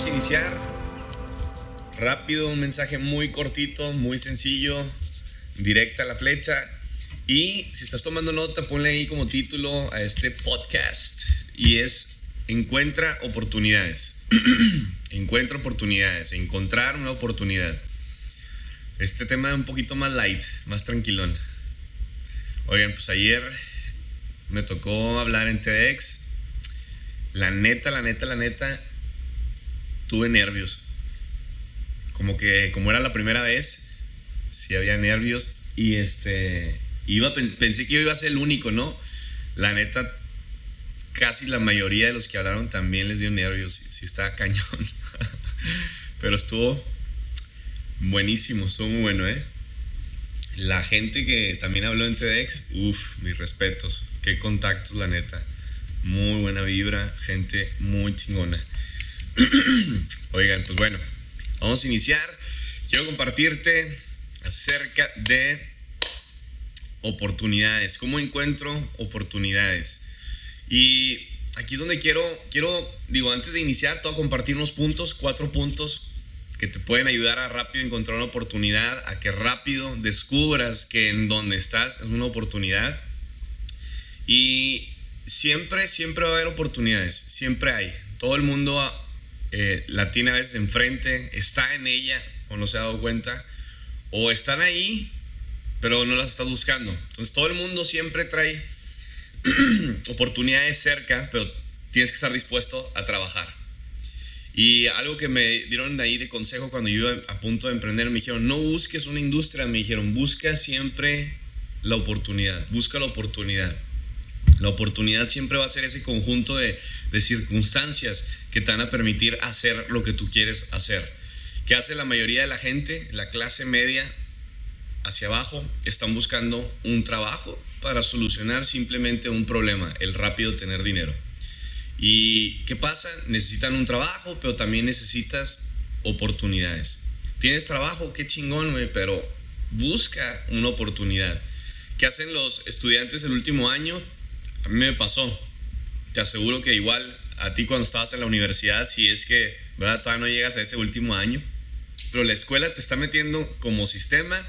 vamos a iniciar. Rápido, un mensaje muy cortito, muy sencillo, directa a la flecha. Y si estás tomando nota, ponle ahí como título a este podcast. Y es Encuentra oportunidades. Encuentra oportunidades. Encontrar una oportunidad. Este tema es un poquito más light, más tranquilón. Oigan, pues ayer me tocó hablar en TEDx. La neta, la neta, la neta, tuve nervios. Como que, como era la primera vez, sí había nervios. Y este, iba, pensé que yo iba a ser el único, ¿no? La neta, casi la mayoría de los que hablaron también les dio nervios. Sí, estaba cañón. Pero estuvo buenísimo, estuvo muy bueno, ¿eh? La gente que también habló en TEDx, uff, mis respetos. Qué contactos, la neta. Muy buena vibra, gente muy chingona. Oigan, pues bueno, vamos a iniciar. Quiero compartirte acerca de oportunidades, cómo encuentro oportunidades. Y aquí es donde quiero, quiero, digo, antes de iniciar, compartir unos puntos, cuatro puntos que te pueden ayudar a rápido encontrar una oportunidad, a que rápido descubras que en donde estás es una oportunidad. Y siempre, siempre va a haber oportunidades, siempre hay. Todo el mundo eh, la tiene a veces enfrente, está en ella o no se ha dado cuenta, o están ahí, pero no las estás buscando. Entonces todo el mundo siempre trae oportunidades cerca, pero tienes que estar dispuesto a trabajar. Y algo que me dieron ahí de consejo cuando yo iba a punto de emprender, me dijeron, no busques una industria, me dijeron, busca siempre la oportunidad, busca la oportunidad. La oportunidad siempre va a ser ese conjunto de, circunstancias que te van a permitir hacer lo que tú quieres hacer. ¿Qué hace la mayoría de la gente? La clase media hacia abajo están buscando un trabajo para solucionar simplemente un problema, el rápido tener dinero. ¿Y qué pasa? Necesitan un trabajo, pero también necesitas oportunidades. Tienes trabajo, qué chingón, güey, pero busca una oportunidad. ¿Qué hacen los estudiantes el último año? A mí me pasó. Te aseguro que igual a ti cuando estabas en la universidad, si es que ¿verdad? todavía no llegas a ese último año, pero la escuela te está metiendo como sistema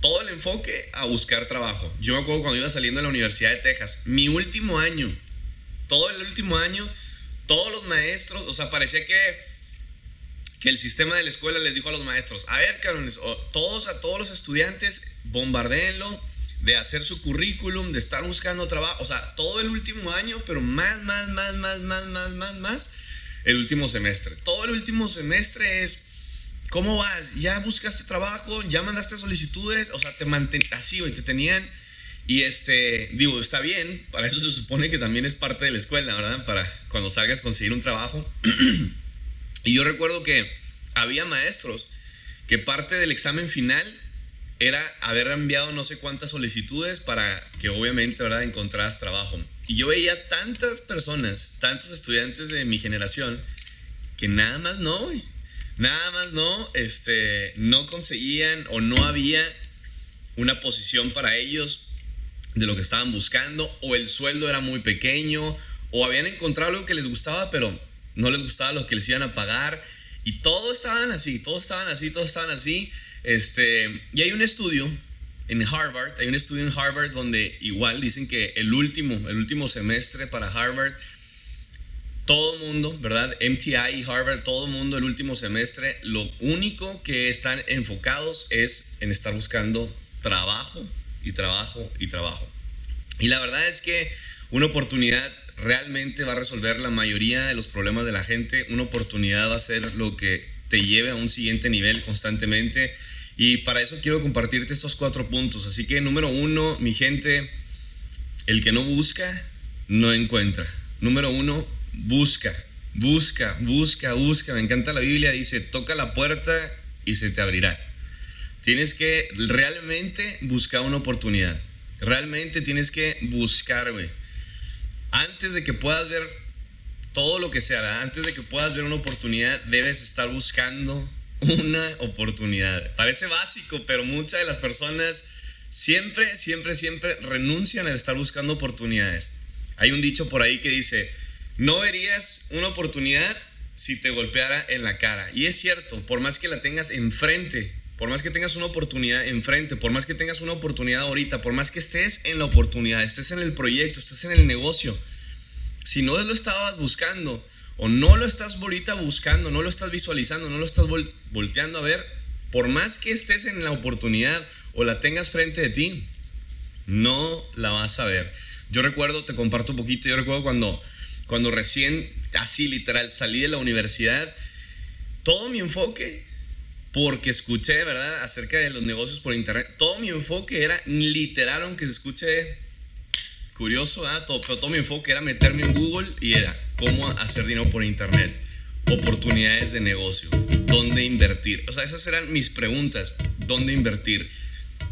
todo el enfoque a buscar trabajo. Yo me acuerdo cuando iba saliendo de la Universidad de Texas, mi último año, todo el último año, todos los maestros, o sea, parecía que, que el sistema de la escuela les dijo a los maestros, a ver, cabrones, todos a todos los estudiantes, bombardeenlo de hacer su currículum, de estar buscando trabajo, o sea, todo el último año, pero más, más, más, más, más, más, más, más, el último semestre. Todo el último semestre es ¿Cómo vas? ¿Ya buscaste trabajo? ¿Ya mandaste solicitudes? O sea, te manten así, güey, te tenían. Y este, digo, está bien, para eso se supone que también es parte de la escuela, ¿verdad? Para cuando salgas conseguir un trabajo. y yo recuerdo que había maestros que parte del examen final era haber enviado no sé cuántas solicitudes para que obviamente, ¿verdad?, encontraras trabajo. Y yo veía tantas personas, tantos estudiantes de mi generación, que nada más no, Nada más no, este, no conseguían o no había una posición para ellos de lo que estaban buscando, o el sueldo era muy pequeño, o habían encontrado algo que les gustaba, pero no les gustaba lo que les iban a pagar, y todos estaban así, todos estaban así, todos estaban así. Este, y hay un estudio en Harvard, hay un estudio en Harvard donde igual dicen que el último, el último semestre para Harvard todo el mundo, ¿verdad? MTI y Harvard, todo el mundo el último semestre, lo único que están enfocados es en estar buscando trabajo y trabajo y trabajo. Y la verdad es que una oportunidad realmente va a resolver la mayoría de los problemas de la gente. Una oportunidad va a ser lo que te lleve a un siguiente nivel constantemente. Y para eso quiero compartirte estos cuatro puntos. Así que número uno, mi gente, el que no busca, no encuentra. Número uno, busca, busca, busca, busca. Me encanta la Biblia, dice, toca la puerta y se te abrirá. Tienes que realmente buscar una oportunidad. Realmente tienes que buscar, güey. Antes de que puedas ver todo lo que se hará, antes de que puedas ver una oportunidad, debes estar buscando una oportunidad. Parece básico, pero muchas de las personas siempre, siempre, siempre renuncian a estar buscando oportunidades. Hay un dicho por ahí que dice, no verías una oportunidad si te golpeara en la cara. Y es cierto, por más que la tengas enfrente, por más que tengas una oportunidad enfrente, por más que tengas una oportunidad ahorita, por más que estés en la oportunidad, estés en el proyecto, estés en el negocio, si no lo estabas buscando o no lo estás ahorita buscando, no lo estás visualizando, no lo estás volteando a ver, por más que estés en la oportunidad o la tengas frente de ti, no la vas a ver. Yo recuerdo, te comparto un poquito, yo recuerdo cuando, cuando recién, así literal, salí de la universidad, todo mi enfoque porque escuché, ¿verdad?, acerca de los negocios por internet. Todo mi enfoque era literal, aunque se escuche curioso, ¿verdad? Todo, pero todo mi enfoque era meterme en Google y era cómo hacer dinero por internet, oportunidades de negocio, dónde invertir. O sea, esas eran mis preguntas, dónde invertir.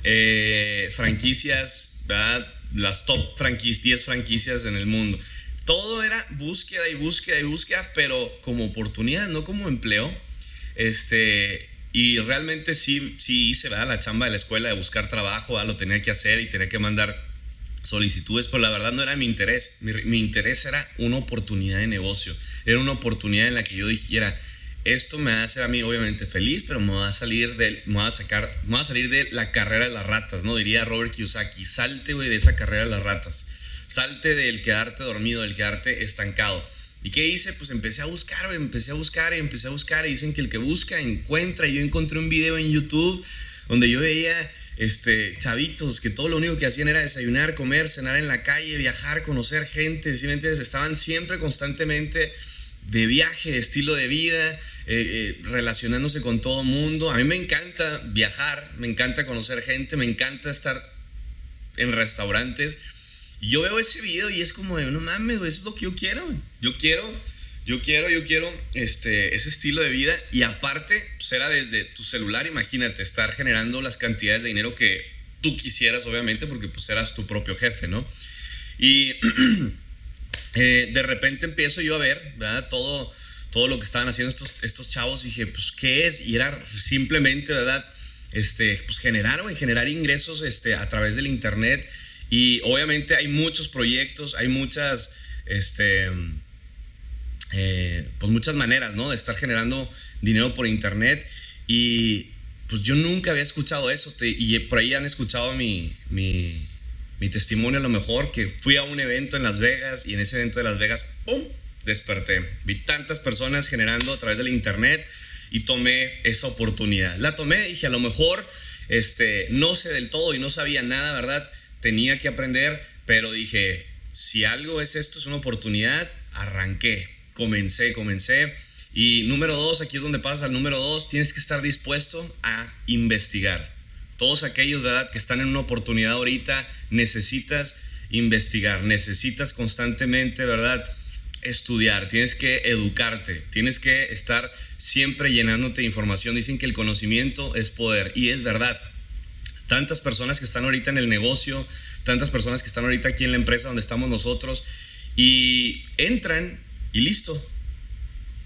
Eh, franquicias, ¿verdad? Las top franquicias, 10 franquicias en el mundo. Todo era búsqueda y búsqueda y búsqueda, pero como oportunidad, no como empleo. Este, y realmente sí, sí hice la chamba de la escuela de buscar trabajo, lo tenía que hacer y tenía que mandar solicitudes, pero la verdad no era mi interés. Mi, interés era una oportunidad de negocio. Era una oportunidad en la que yo dijera, esto me va a hacer a mí obviamente feliz, pero me va a salir de, me va a sacar, me va a salir de la carrera de las ratas, ¿no? Diría Robert Kiyosaki, salte, de esa carrera de las ratas. Salte del quedarte dormido, del quedarte estancado. ¿Y qué hice? Pues empecé a buscar, empecé a buscar y empecé a buscar y dicen que el que busca encuentra. Y yo encontré un video en YouTube donde yo veía este, chavitos que todo lo único que hacían era desayunar, comer, cenar en la calle, viajar, conocer gente, ¿sí estaban siempre constantemente de viaje, de estilo de vida, eh, eh, relacionándose con todo mundo. A mí me encanta viajar, me encanta conocer gente, me encanta estar en restaurantes y yo veo ese video y es como de, no mames, eso es lo que yo quiero. Yo quiero, yo quiero, yo quiero este, ese estilo de vida. Y aparte, pues era desde tu celular, imagínate, estar generando las cantidades de dinero que tú quisieras, obviamente, porque pues eras tu propio jefe, ¿no? Y eh, de repente empiezo yo a ver, ¿verdad? Todo, todo lo que estaban haciendo estos, estos chavos y dije, pues, ¿qué es? Y era simplemente, ¿verdad? Este, pues generar, güey, generar ingresos este, a través del internet y obviamente hay muchos proyectos, hay muchas, este, eh, pues muchas maneras, ¿no? De estar generando dinero por internet. Y pues yo nunca había escuchado eso. y por ahí han escuchado mi, mi, testimonio a lo mejor, que fui a un evento en Las Vegas y en ese evento de Las Vegas, ¡pum! Desperté. Vi tantas personas generando a través del internet y tomé esa oportunidad. La tomé, dije, a lo mejor este, no sé del todo y no sabía nada, ¿verdad? tenía que aprender, pero dije, si algo es esto, es una oportunidad, arranqué, comencé, comencé. Y número dos, aquí es donde pasa el número dos, tienes que estar dispuesto a investigar. Todos aquellos, ¿verdad?, que están en una oportunidad ahorita, necesitas investigar, necesitas constantemente, ¿verdad?, estudiar, tienes que educarte, tienes que estar siempre llenándote de información. Dicen que el conocimiento es poder y es verdad tantas personas que están ahorita en el negocio, tantas personas que están ahorita aquí en la empresa donde estamos nosotros y entran y listo.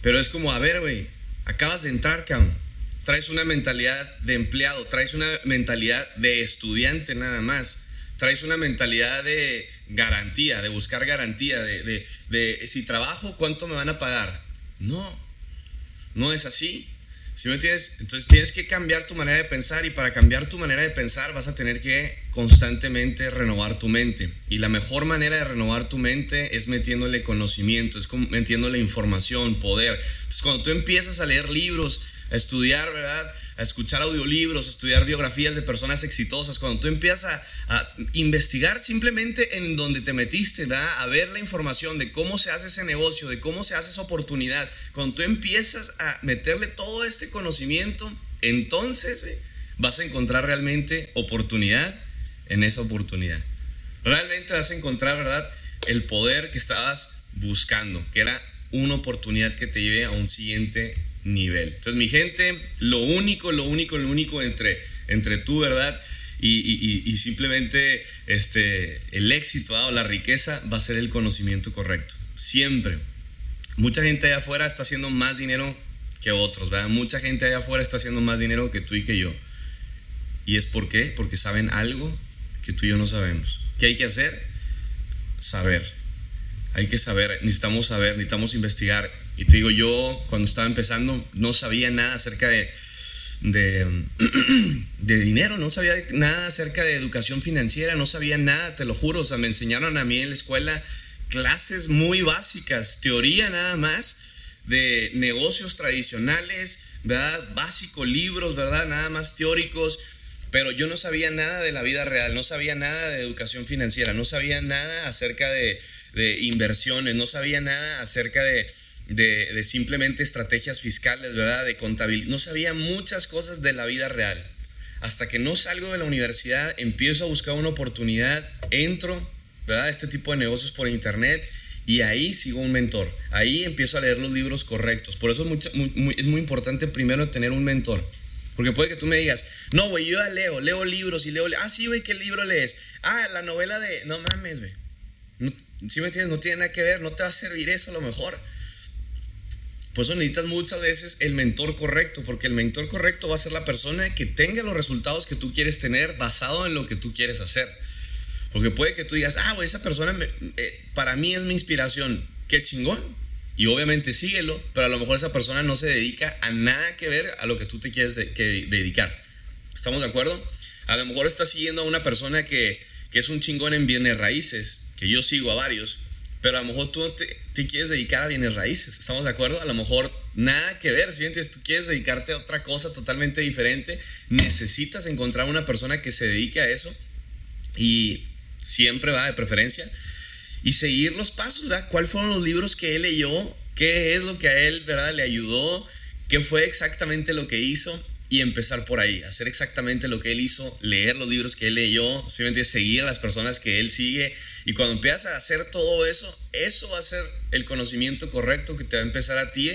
Pero es como, a ver, güey, acabas de entrar, cabrón. Traes una mentalidad de empleado, traes una mentalidad de estudiante nada más. Traes una mentalidad de garantía, de buscar garantía, de, de, de si trabajo, ¿cuánto me van a pagar? No, no es así. ¿Sí me entiendes? Entonces tienes que cambiar tu manera de pensar y para cambiar tu manera de pensar vas a tener que constantemente renovar tu mente. Y la mejor manera de renovar tu mente es metiéndole conocimiento, es metiéndole información, poder. Entonces cuando tú empiezas a leer libros, a estudiar, ¿verdad? A escuchar audiolibros, a estudiar biografías de personas exitosas, cuando tú empiezas a, investigar simplemente en donde te metiste, a ver la información de cómo se hace ese negocio, de cómo se hace esa oportunidad, cuando tú empiezas a meterle todo este conocimiento, entonces vas a encontrar realmente oportunidad en esa oportunidad. Realmente vas a encontrar, ¿verdad? El poder que estabas buscando, que era una oportunidad que te lleve a un siguiente nivel. Entonces, mi gente, lo único, lo único, lo único entre, entre tú, ¿verdad? Y, simplemente este, el éxito o la riqueza va a ser el conocimiento correcto. Siempre. Mucha gente allá afuera está haciendo más dinero que otros, ¿verdad? Mucha gente allá afuera está haciendo más dinero que tú y que yo. ¿Y es por qué? Porque saben algo que tú y yo no sabemos. ¿Qué hay que hacer? Saber. Hay que saber, necesitamos saber, necesitamos investigar. Y te digo, yo cuando estaba empezando no sabía nada acerca de, de, de, dinero, no sabía nada acerca de educación financiera, no sabía nada, te lo juro. O sea, me enseñaron a mí en la escuela clases muy básicas, teoría nada más de negocios tradicionales, ¿verdad? Básico, libros, ¿verdad? Nada más teóricos. Pero yo no sabía nada de la vida real, no sabía nada de educación financiera, no sabía nada acerca de, de inversiones, no sabía nada acerca de, de, simplemente estrategias fiscales, ¿verdad? De contabilidad. No sabía muchas cosas de la vida real. Hasta que no salgo de la universidad, empiezo a buscar una oportunidad, entro, ¿verdad? Este tipo de negocios por internet y ahí sigo un mentor. Ahí empiezo a leer los libros correctos. Por eso es muy, es muy importante primero tener un mentor. Porque puede que tú me digas, no, güey, yo ya leo, leo libros y leo. Ah, sí, güey, ¿qué libro lees? Ah, la novela de. No mames, güey. No, ¿Sí me entiendes? No tiene nada que ver, no te va a servir eso a lo mejor. Por eso necesitas muchas veces el mentor correcto, porque el mentor correcto va a ser la persona que tenga los resultados que tú quieres tener basado en lo que tú quieres hacer. Porque puede que tú digas, ah, esa persona eh, para mí es mi inspiración, qué chingón. Y obviamente síguelo, pero a lo mejor esa persona no se dedica a nada que ver a lo que tú te quieres dedicar. ¿Estamos de acuerdo? A lo mejor estás siguiendo a una persona que, que es un chingón en bienes raíces, que yo sigo a varios, pero a lo mejor tú te, te, quieres dedicar a bienes raíces, ¿estamos de acuerdo? A lo mejor nada que ver, si tú quieres dedicarte a otra cosa totalmente diferente, necesitas encontrar una persona que se dedique a eso y siempre va de preferencia y seguir los pasos, ¿verdad? ¿Cuáles fueron los libros que él leyó? ¿Qué es lo que a él, ¿verdad? Le ayudó? ¿Qué fue exactamente lo que hizo? Y empezar por ahí, hacer exactamente lo que él hizo, leer los libros que él leyó, simplemente seguir a las personas que él sigue. Y cuando empiezas a hacer todo eso, eso va a ser el conocimiento correcto que te va a empezar a ti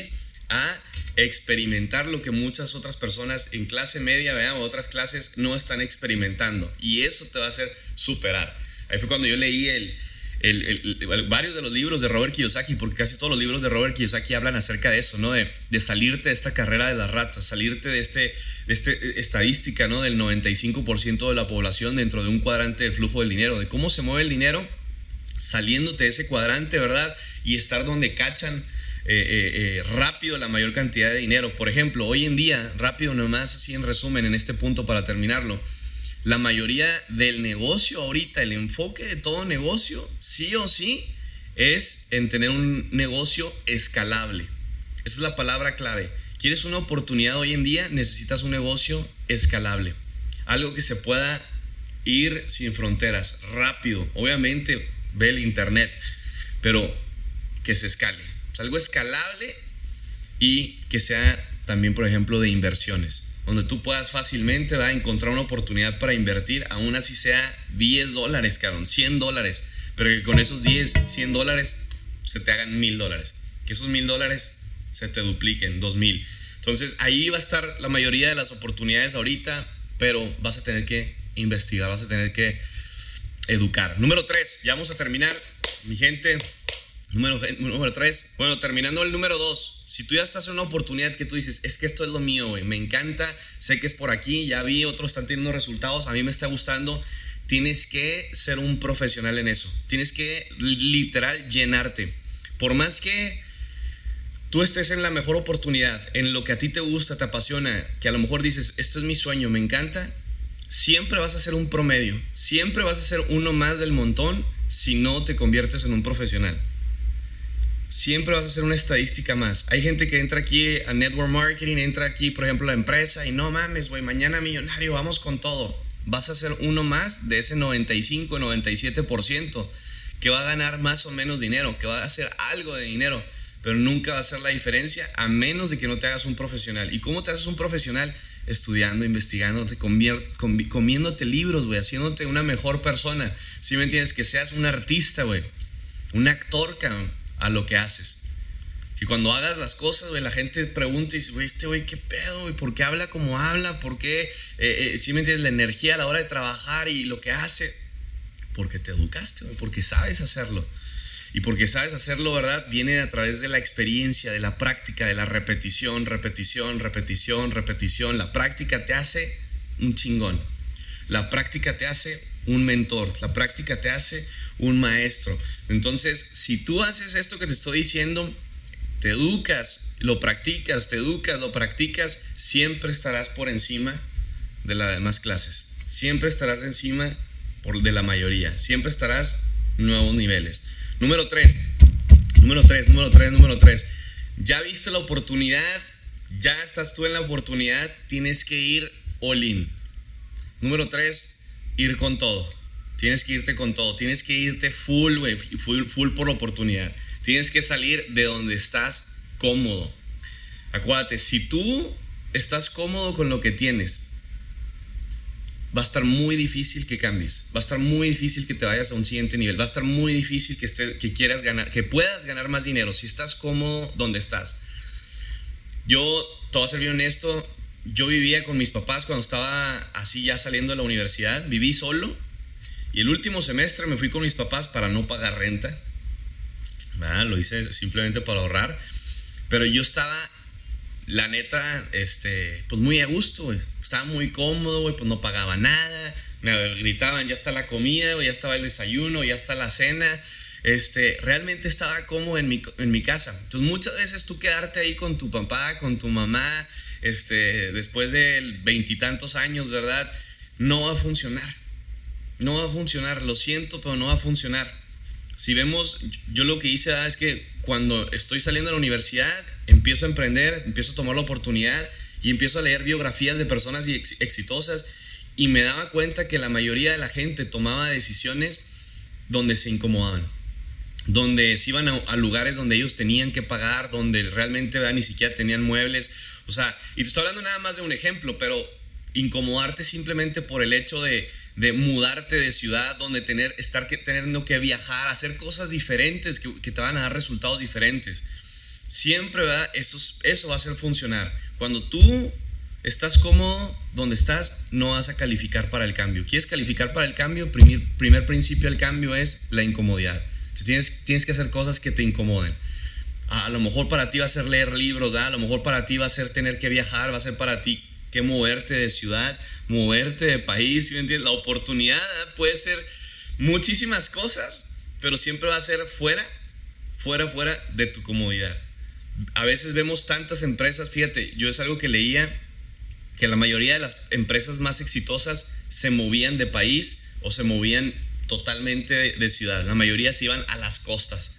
a experimentar lo que muchas otras personas en clase media, vean, otras clases no están experimentando. Y eso te va a hacer superar. Ahí fue cuando yo leí el, varios de los libros de Robert Kiyosaki, porque casi todos los libros de Robert Kiyosaki hablan acerca de eso, ¿no? De, salirte de esta carrera de las ratas, salirte de este, de este eh, estadística, ¿no? Del 95% de la población dentro de un cuadrante del flujo del dinero, de cómo se mueve el dinero saliéndote de ese cuadrante, ¿verdad? Y estar donde cachan eh, eh, rápido la mayor cantidad de dinero. Por ejemplo, hoy en día, rápido nomás, así en resumen, en este punto para terminarlo, la mayoría del negocio ahorita, el enfoque de todo negocio, sí o sí, es en tener un negocio escalable. Esa es la palabra clave. ¿Quieres una oportunidad hoy en día? Necesitas un negocio escalable. Algo que se pueda ir sin fronteras, rápido. Obviamente, ve el internet, pero que se escale. algo escalable y que sea también, por ejemplo, de inversiones donde tú puedas fácilmente a encontrar una oportunidad para invertir, aún así sea 10 dólares, cabrón, 100 dólares, pero que con esos 10, 100 dólares se te hagan 1000 dólares, que esos 1000 dólares se te dupliquen, 2000. Entonces ahí va a estar la mayoría de las oportunidades ahorita, pero vas a tener que investigar, vas a tener que educar. Número 3, ya vamos a terminar, mi gente. Número, número 3, bueno, terminando el número 2 si tú ya estás en una oportunidad que tú dices, es que esto es lo mío, güey, me encanta, sé que es por aquí, ya vi, otros están teniendo resultados, a mí me está gustando, tienes que ser un profesional en eso. Tienes que literal llenarte. Por más que tú estés en la mejor oportunidad, en lo que a ti te gusta, te apasiona, que a lo mejor dices, esto es mi sueño, me encanta, siempre vas a ser un promedio, siempre vas a ser uno más del montón si no te conviertes en un profesional siempre vas a ser una estadística más. Hay gente que entra aquí a network marketing, entra aquí, por ejemplo, a la empresa y no mames, güey, mañana millonario, vamos con todo. Vas a ser uno más de ese 95, 97% que va a ganar más o menos dinero, que va a hacer algo de dinero, pero nunca va a hacer la diferencia a menos de que no te hagas un profesional. ¿Y cómo te haces un profesional? Estudiando, investigándote, comiéndote libros, güey, haciéndote una mejor persona. Si me entiendes, que seas un artista, güey, un actor, cabrón a lo que haces. Y cuando hagas las cosas, la gente pregunta y dice, güey, este güey, ¿qué pedo, güey? ¿Por qué habla como habla? ¿Por qué, eh, eh, si me entiendes, la energía a la hora de trabajar y lo que hace? Porque te educaste, porque sabes hacerlo. Y porque sabes hacerlo, ¿verdad? Viene a través de la experiencia, de la práctica, de la repetición, repetición, repetición, repetición. La práctica te hace un chingón. La práctica te hace un mentor, la práctica te hace un maestro. Entonces, si tú haces esto que te estoy diciendo, te educas, lo practicas, te educas, lo practicas, siempre estarás por encima de las demás clases. Siempre estarás encima por, de la mayoría. Siempre estarás nuevos niveles. Número 3. Número 3, número 3, número 3. Ya viste la oportunidad, ya estás tú en la oportunidad, tienes que ir all in. Número 3, ir con todo. Tienes que irte con todo, tienes que irte full, full, full por oportunidad. Tienes que salir de donde estás cómodo. Acuérdate, si tú estás cómodo con lo que tienes, va a estar muy difícil que cambies, va a estar muy difícil que te vayas a un siguiente nivel, va a estar muy difícil que quieras ganar, que puedas ganar más dinero si estás cómodo donde estás. Yo, te voy a ser bien honesto, yo vivía con mis papás cuando estaba así ya saliendo de la universidad, viví solo y el último semestre me fui con mis papás para no pagar renta. Lo hice simplemente para ahorrar, pero yo estaba la neta, este, pues muy a gusto, güey. Estaba muy cómodo, pues no pagaba nada. Me gritaban, ya está la comida, ya estaba el desayuno, ya está la cena. Este, realmente estaba cómodo en mi, en mi casa. Entonces, muchas veces tú quedarte ahí con tu papá, con tu mamá, este, después de veintitantos años, ¿verdad? No va a funcionar. No va a funcionar, lo siento, pero no va a funcionar. Si vemos, yo lo que hice es que cuando estoy saliendo de la universidad, empiezo a emprender, empiezo a tomar la oportunidad y empiezo a leer biografías de personas exitosas y me daba cuenta que la mayoría de la gente tomaba decisiones donde se incomodaban, donde se iban a, lugares donde ellos tenían que pagar, donde realmente ni siquiera tenían muebles. O sea, y te estoy hablando nada más de un ejemplo, pero incomodarte simplemente por el hecho de, mudarte de ciudad, donde tener, estar que, teniendo que viajar, hacer cosas diferentes que, que te van a dar resultados diferentes. Siempre, ¿verdad? Eso, eso va a hacer funcionar. Cuando tú estás cómodo donde estás, no vas a calificar para el cambio. ¿Quieres calificar para el cambio? Primer, primer principio del cambio es la incomodidad. Tienes, tienes que hacer cosas que te incomoden. A, lo mejor para ti va a ser leer libros, ¿verdad? a lo mejor para ti va a ser tener que viajar, va a ser para ti que moverte de ciudad, moverte de país, entiendes? La oportunidad puede ser muchísimas cosas, pero siempre va a ser fuera, fuera, fuera de tu comodidad a veces vemos tantas empresas, fíjate, yo es algo que leía, que la mayoría de las empresas más exitosas se movían de país o se movían totalmente de, ciudad. La mayoría se iban a las costas.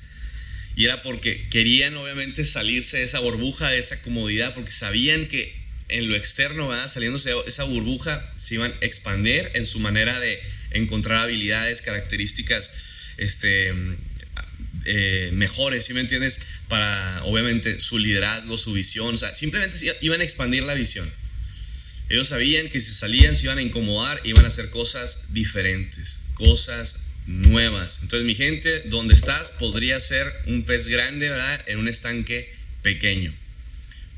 Y era porque querían obviamente salirse de esa burbuja, de esa comodidad, porque sabían que en lo externo, saliéndose de esa burbuja, se iban a expandir en su manera de encontrar habilidades, características este, eh, mejores, ¿sí me entiendes? Para, obviamente, su liderazgo, su visión, simplemente iban a expandir la visión. Ellos sabían que si salían se iban a incomodar, iban a hacer cosas diferentes, cosas nuevas. Entonces, mi gente, donde estás podría ser un pez grande, ¿verdad? En un estanque pequeño.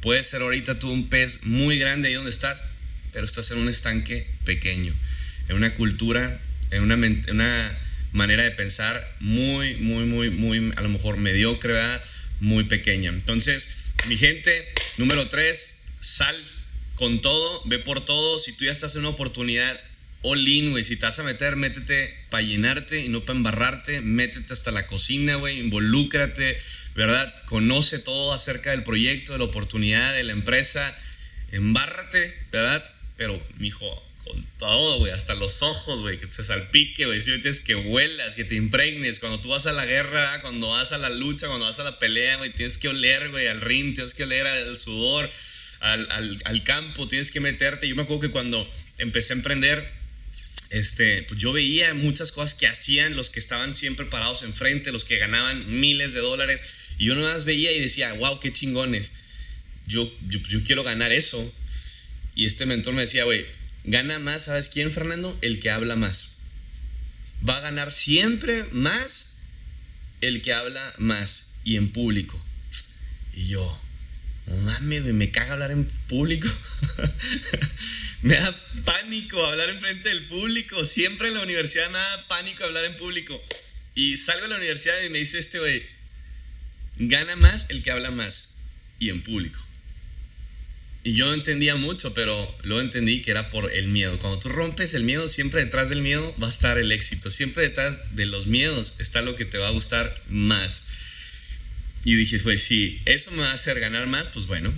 Puede ser ahorita tú un pez muy grande ahí donde estás, pero estás en un estanque pequeño, en una cultura, en una, una manera de pensar muy, muy, muy, muy, a lo mejor mediocre, muy pequeña. Entonces, mi gente, número tres, sal con todo, ve por todo. Si tú ya estás en una oportunidad, all in, güey. Si te vas a meter, métete para llenarte y no para embarrarte. Métete hasta la cocina, güey. Involúcrate, ¿verdad? Conoce todo acerca del proyecto, de la oportunidad, de la empresa. Embárrate, ¿verdad? Pero, mijo, con todo, güey, hasta los ojos, güey, que te salpique, güey, si tienes que huelas, que te impregnes, cuando tú vas a la guerra, cuando vas a la lucha, cuando vas a la pelea, güey, tienes que oler, güey, al ring, tienes que oler al sudor, al, al, campo, tienes que meterte. Yo me acuerdo que cuando empecé a emprender, este, pues yo veía muchas cosas que hacían los que estaban siempre parados enfrente, los que ganaban miles de dólares, y yo nada más veía y decía, wow, qué chingones, yo, yo, yo quiero ganar eso. Y este mentor me decía, güey, Gana más, ¿sabes quién, Fernando? El que habla más. Va a ganar siempre más el que habla más y en público. Y yo, no mames, me caga hablar en público. me da pánico hablar en frente del público. Siempre en la universidad me da pánico hablar en público. Y salgo de la universidad y me dice este güey, gana más el que habla más y en público. Y yo entendía mucho, pero luego entendí que era por el miedo. Cuando tú rompes el miedo, siempre detrás del miedo va a estar el éxito. Siempre detrás de los miedos está lo que te va a gustar más. Y dije, pues si eso me va a hacer ganar más, pues bueno.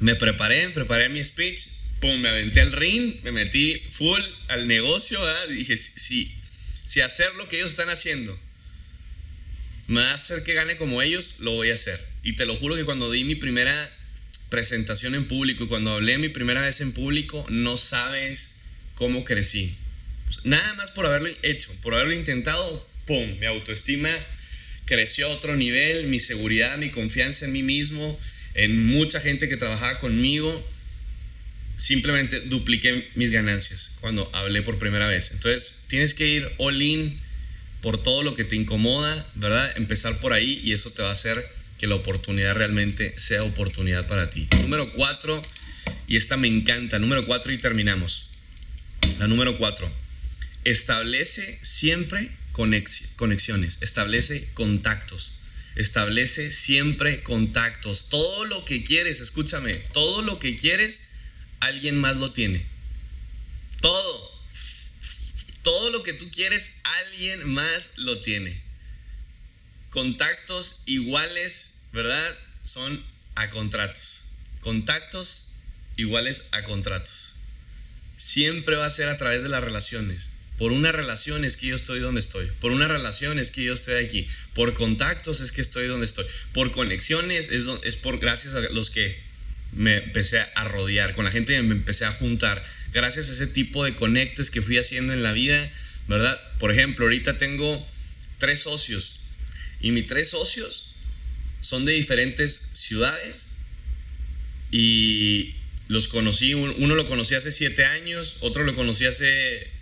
Me preparé, preparé mi speech, pum, me aventé al ring, me metí full al negocio, ¿verdad? Dije, si, si hacer lo que ellos están haciendo me va a hacer que gane como ellos, lo voy a hacer. Y te lo juro que cuando di mi primera presentación en público y cuando hablé mi primera vez en público, no sabes cómo crecí. Pues, nada más por haberlo hecho, por haberlo intentado, ¡pum! Mi autoestima creció a otro nivel, mi seguridad, mi confianza en mí mismo, en mucha gente que trabajaba conmigo. Simplemente dupliqué mis ganancias cuando hablé por primera vez. Entonces, tienes que ir all in por todo lo que te incomoda, ¿verdad? Empezar por ahí y eso te va a hacer que la oportunidad realmente sea oportunidad para ti. Número cuatro, y esta me encanta, número cuatro y terminamos. La número cuatro, establece siempre conexiones, establece contactos, establece siempre contactos. Todo lo que quieres, escúchame, todo lo que quieres, alguien más lo tiene. Todo. Todo lo que tú quieres, alguien más lo tiene. Contactos iguales, ¿verdad? Son a contratos. Contactos iguales a contratos. Siempre va a ser a través de las relaciones. Por una relación es que yo estoy donde estoy. Por una relación es que yo estoy aquí. Por contactos es que estoy donde estoy. Por conexiones es, es por gracias a los que me empecé a rodear, con la gente me empecé a juntar. Gracias a ese tipo de conectes que fui haciendo en la vida, ¿verdad? Por ejemplo, ahorita tengo tres socios y mis tres socios son de diferentes ciudades y los conocí, uno lo conocí hace siete años, otro lo conocí hace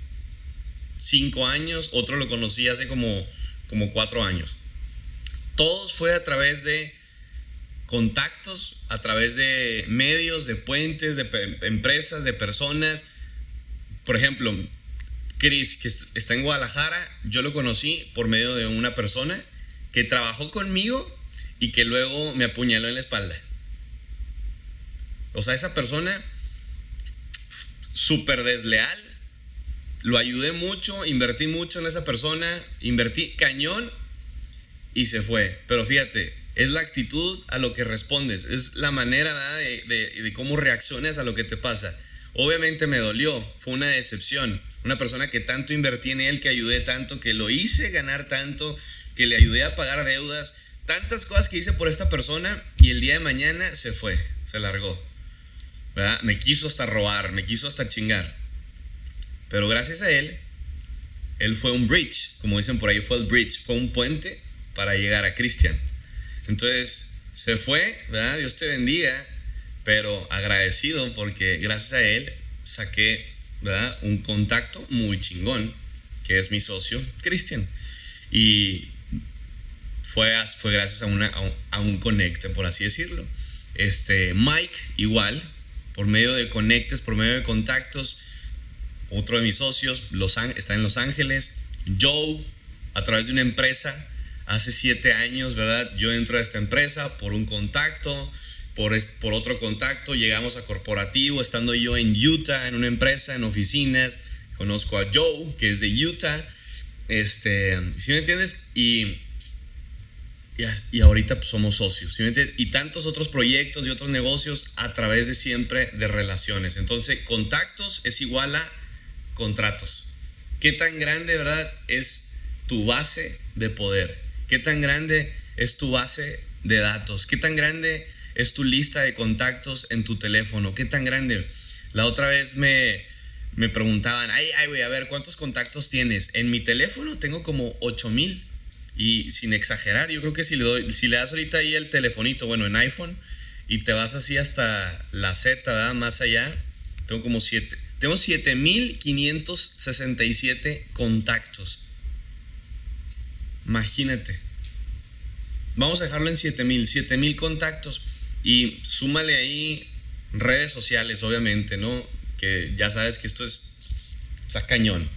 cinco años, otro lo conocí hace como, como cuatro años. Todos fue a través de contactos, a través de medios, de puentes, de empresas, de personas. Por ejemplo, Chris, que está en Guadalajara, yo lo conocí por medio de una persona que trabajó conmigo y que luego me apuñaló en la espalda. O sea, esa persona súper desleal, lo ayudé mucho, invertí mucho en esa persona, invertí cañón y se fue. Pero fíjate, es la actitud a lo que respondes, es la manera de, cómo reaccionas a lo que te pasa. Obviamente me dolió, fue una decepción. Una persona que tanto invertí en él, que ayudé tanto, que lo hice ganar tanto, que le ayudé a pagar deudas, tantas cosas que hice por esta persona y el día de mañana se fue, se largó. Me quiso hasta robar, me quiso hasta chingar. Pero gracias a él, él fue un bridge, como dicen por ahí, fue el bridge, fue un puente para llegar a Cristian. Entonces, se fue, ¿verdad? Dios te bendiga, pero agradecido porque gracias a él saqué, ¿verdad? Un contacto muy chingón, que es mi socio, Cristian. Y fue, fue gracias a, una, a, un, conecte, por así decirlo. Este, Mike, igual, por medio de conectes, por medio de contactos, otro de mis socios los, está en Los Ángeles. Joe, a través de una empresa, hace siete años, ¿verdad? Yo entro a esta empresa por un contacto, por, por otro contacto, llegamos a corporativo, estando yo en Utah, en una empresa, en oficinas, conozco a Joe, que es de Utah, este, ¿sí me entiendes? Y y, ahorita pues, somos socios. Y tantos otros proyectos y otros negocios a través de siempre de relaciones. Entonces, contactos es igual a contratos. ¿Qué tan grande, verdad, es tu base de poder? ¿Qué tan grande es tu base de datos? ¿Qué tan grande es tu lista de contactos en tu teléfono? ¿Qué tan grande? La otra vez me, me preguntaban, ay, ay, güey, a ver, ¿cuántos contactos tienes? En mi teléfono tengo como 8000 mil. Y sin exagerar, yo creo que si le, doy, si le das ahorita ahí el telefonito, bueno, en iPhone, y te vas así hasta la Z, ¿verdad? Más allá, tengo como 7. Tengo 7567 contactos. Imagínate. Vamos a dejarlo en 7000, 7000 contactos. Y súmale ahí redes sociales, obviamente, ¿no? Que ya sabes que esto es, está cañón.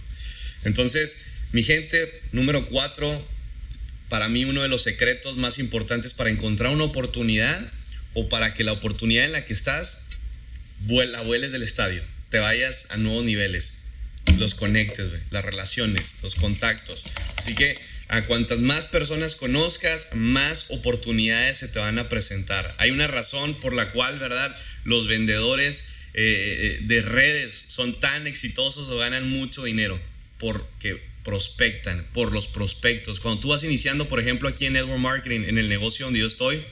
Entonces, mi gente, número 4, para mí uno de los secretos más importantes para encontrar una oportunidad, o para que la oportunidad en la que estás la vueles del estadio, te vayas a nuevos niveles, los conectes, las relaciones, los contactos. Así que a cuantas más personas conozcas, más oportunidades se te van a presentar. Hay una razón por la cual, ¿verdad? Los vendedores eh, eh, de redes son tan exitosos o ganan mucho dinero porque prospectan por los prospectos. Cuando tú vas iniciando, por ejemplo, aquí en Network Marketing, en el negocio donde yo estoy,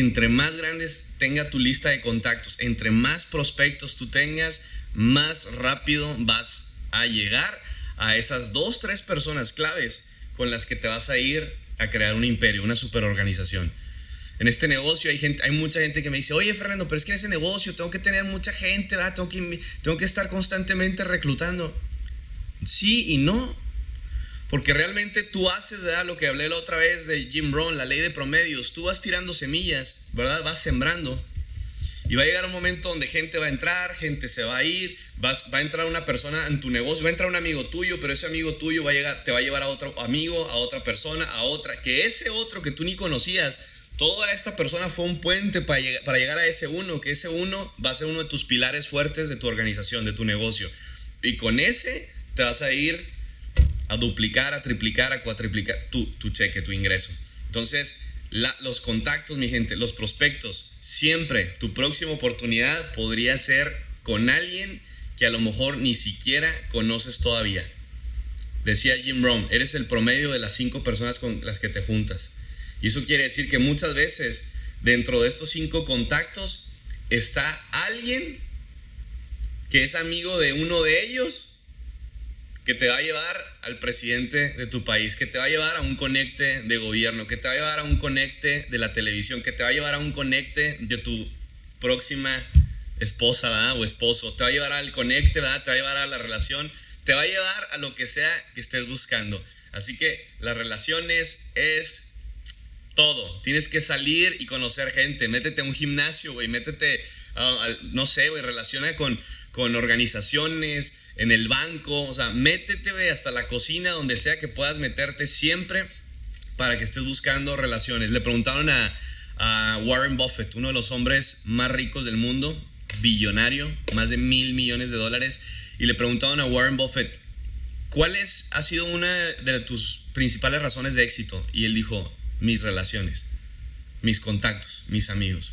entre más grandes tenga tu lista de contactos, entre más prospectos tú tengas, más rápido vas a llegar a esas dos, tres personas claves con las que te vas a ir a crear un imperio, una superorganización. En este negocio hay, gente, hay mucha gente que me dice, oye Fernando, pero es que en ese negocio tengo que tener mucha gente. Tengo, que, tengo que estar constantemente reclutando. Sí y no. Porque realmente tú haces, ¿verdad? Lo que hablé la otra vez de Jim Brown, la ley de promedios. Tú vas tirando semillas, ¿verdad? Vas sembrando. Y va a llegar un momento donde gente va a entrar, gente se va a ir, vas, va a entrar una persona en tu negocio, va a entrar un amigo tuyo, pero ese amigo tuyo va a llegar, te va a llevar a otro amigo, a otra persona, a otra, que ese otro que tú ni conocías, toda esta persona fue un puente para para llegar a ese uno, que ese uno va a ser uno de tus pilares fuertes de tu organización, de tu negocio. Y con ese te vas a ir a duplicar, a triplicar, a cuatriplicar tu, tu cheque, tu ingreso. Entonces, los contactos, mi gente, los prospectos, siempre tu próxima oportunidad podría ser con alguien que a lo mejor ni siquiera conoces todavía. Decía Jim Rohn, eres el promedio de las cinco personas con las que te juntas. Y eso quiere decir que muchas veces dentro de estos cinco contactos está alguien que es amigo de uno de ellos que te va a llevar al presidente de tu país, que te va a llevar a un conecte de gobierno, que te va a llevar a un conecte de la televisión, que te va a llevar a un conecte de tu próxima esposa o esposo, te va a llevar al conecte, te va a llevar a la relación, te va a llevar a lo que sea que estés buscando. Así que las relaciones es todo. Tienes que salir y conocer gente. Métete a un gimnasio, güey. Métete, no sé, güey. Relaciona con, con organizaciones, en el banco, o sea, métete hasta la cocina, donde sea que puedas meterte siempre para que estés buscando relaciones. Le preguntaron a, Warren Buffett, uno de los hombres más ricos del mundo, billonario, más de mil millones de dólares, y le preguntaron a Warren Buffett, ¿cuál es, ha sido una de tus principales razones de éxito? Y él dijo, mis relaciones, mis contactos, mis amigos.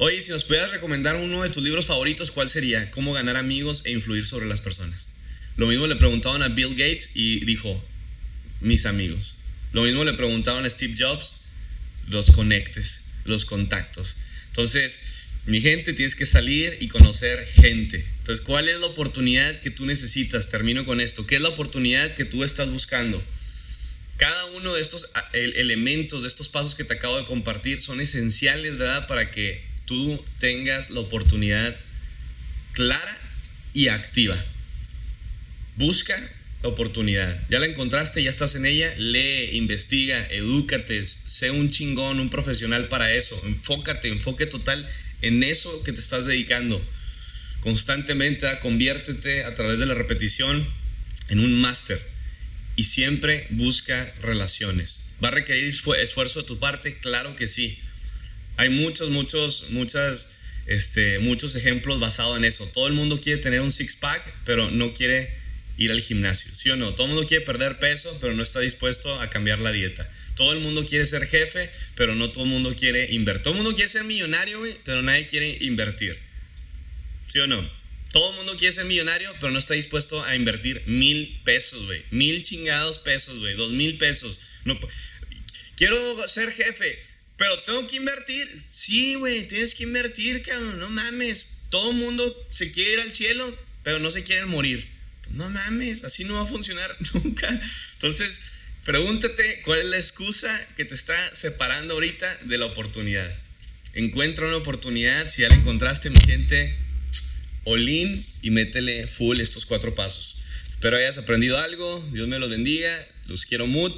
Oye, si nos pudieras recomendar uno de tus libros favoritos, ¿cuál sería? ¿Cómo ganar amigos e influir sobre las personas? Lo mismo le preguntaban a Bill Gates y dijo, mis amigos. Lo mismo le preguntaban a Steve Jobs, los conectes, los contactos. Entonces, mi gente, tienes que salir y conocer gente. Entonces, ¿cuál es la oportunidad que tú necesitas? Termino con esto. ¿Qué es la oportunidad que tú estás buscando? Cada uno de estos elementos, de estos pasos que te acabo de compartir, son esenciales, ¿verdad? Para que tú tengas la oportunidad clara y activa. Busca la oportunidad. Ya la encontraste, ya estás en ella. Lee, investiga, edúcate, sé un chingón, un profesional para eso. Enfócate, enfoque total en eso que te estás dedicando. Constantemente, conviértete a través de la repetición en un máster y siempre busca relaciones. ¿Va a requerir esfuerzo de tu parte? Claro que sí. Hay muchos, muchos, muchas, este, muchos ejemplos basados en eso. Todo el mundo quiere tener un six-pack, pero no quiere ir al gimnasio, ¿sí o no? Todo el mundo quiere perder peso, pero no está dispuesto a cambiar la dieta. Todo el mundo quiere ser jefe, pero no todo el mundo quiere invertir. Todo el mundo quiere ser millonario, pero nadie quiere invertir. ¿Sí o no? Todo el mundo quiere ser millonario, pero no está dispuesto a invertir mil pesos, güey. Mil chingados pesos, güey. Dos mil pesos. No, quiero ser jefe. Pero tengo que invertir. Sí, güey, tienes que invertir, cabrón. No mames. Todo mundo se quiere ir al cielo, pero no se quieren morir. No mames, así no va a funcionar nunca. Entonces, pregúntate cuál es la excusa que te está separando ahorita de la oportunidad. Encuentra una oportunidad. Si ya la encontraste, mi gente, all y métele full estos cuatro pasos. Espero hayas aprendido algo. Dios me los bendiga. Los quiero mucho.